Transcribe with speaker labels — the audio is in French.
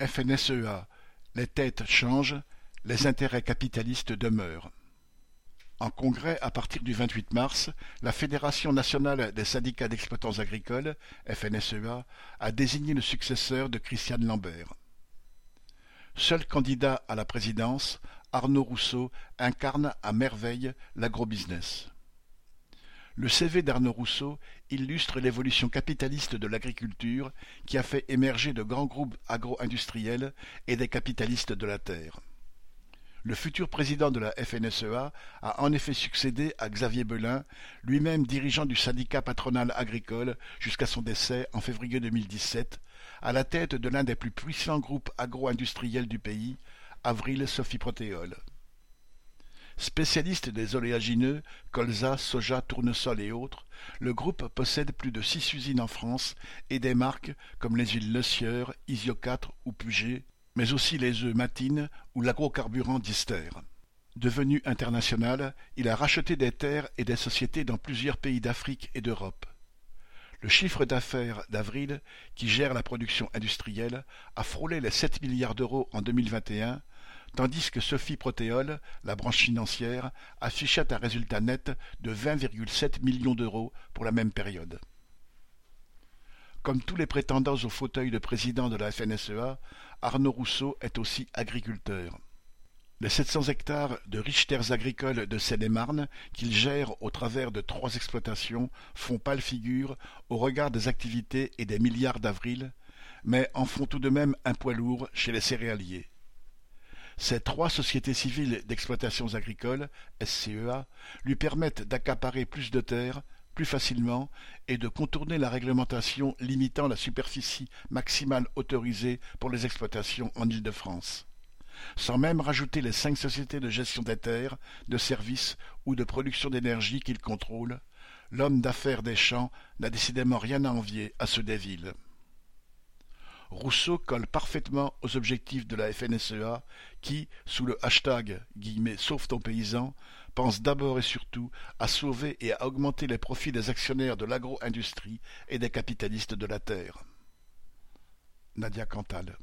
Speaker 1: FNSEA, les têtes changent, les intérêts capitalistes demeurent. En congrès à partir du 28 mars, la Fédération nationale des syndicats d'exploitants agricoles, FNSEA, a désigné le successeur de Christiane Lambert. Seul candidat à la présidence, Arnaud Rousseau incarne à merveille l'agrobusiness. Le CV d'Arnaud Rousseau illustre l'évolution capitaliste de l'agriculture qui a fait émerger de grands groupes agro-industriels et des capitalistes de la terre. Le futur président de la FNSEA a en effet succédé à Xavier Belin, lui-même dirigeant du syndicat patronal agricole jusqu'à son décès en février 2017, à la tête de l'un des plus puissants groupes agro-industriels du pays, Avril Sophie Protéol. Spécialiste des oléagineux, colza, soja, tournesol et autres, le groupe possède plus de six usines en France et des marques comme les huiles Le Sieur, Isio 4 ou Puget, mais aussi les œufs Matine ou l'agrocarburant Dister. Devenu international, il a racheté des terres et des sociétés dans plusieurs pays d'Afrique et d'Europe. Le chiffre d'affaires d'Avril, qui gère la production industrielle, a frôlé les 7 milliards d'euros en 2021 tandis que Sophie Protéol, la branche financière, affichait un résultat net de 20,7 millions d'euros pour la même période. Comme tous les prétendants au fauteuil de président de la FNSEA, Arnaud Rousseau est aussi agriculteur. Les 700 hectares de riches terres agricoles de Seine-et-Marne qu'il gère au travers de trois exploitations font pâle figure au regard des activités et des milliards d'avril, mais en font tout de même un poids lourd chez les céréaliers. Ces trois sociétés civiles d'exploitations agricoles, SCEA, lui permettent d'accaparer plus de terres, plus facilement, et de contourner la réglementation limitant la superficie maximale autorisée pour les exploitations en Île-de-France. Sans même rajouter les cinq sociétés de gestion des terres, de services ou de production d'énergie qu'il contrôle, l'homme d'affaires des champs n'a décidément rien à envier à ceux des villes. Rousseau colle parfaitement aux objectifs de la FNSEA qui, sous le hashtag « Sauve ton paysan », pense d'abord et surtout à sauver et à augmenter les profits des actionnaires de l'agro-industrie et des capitalistes de la terre. Nadia Cantal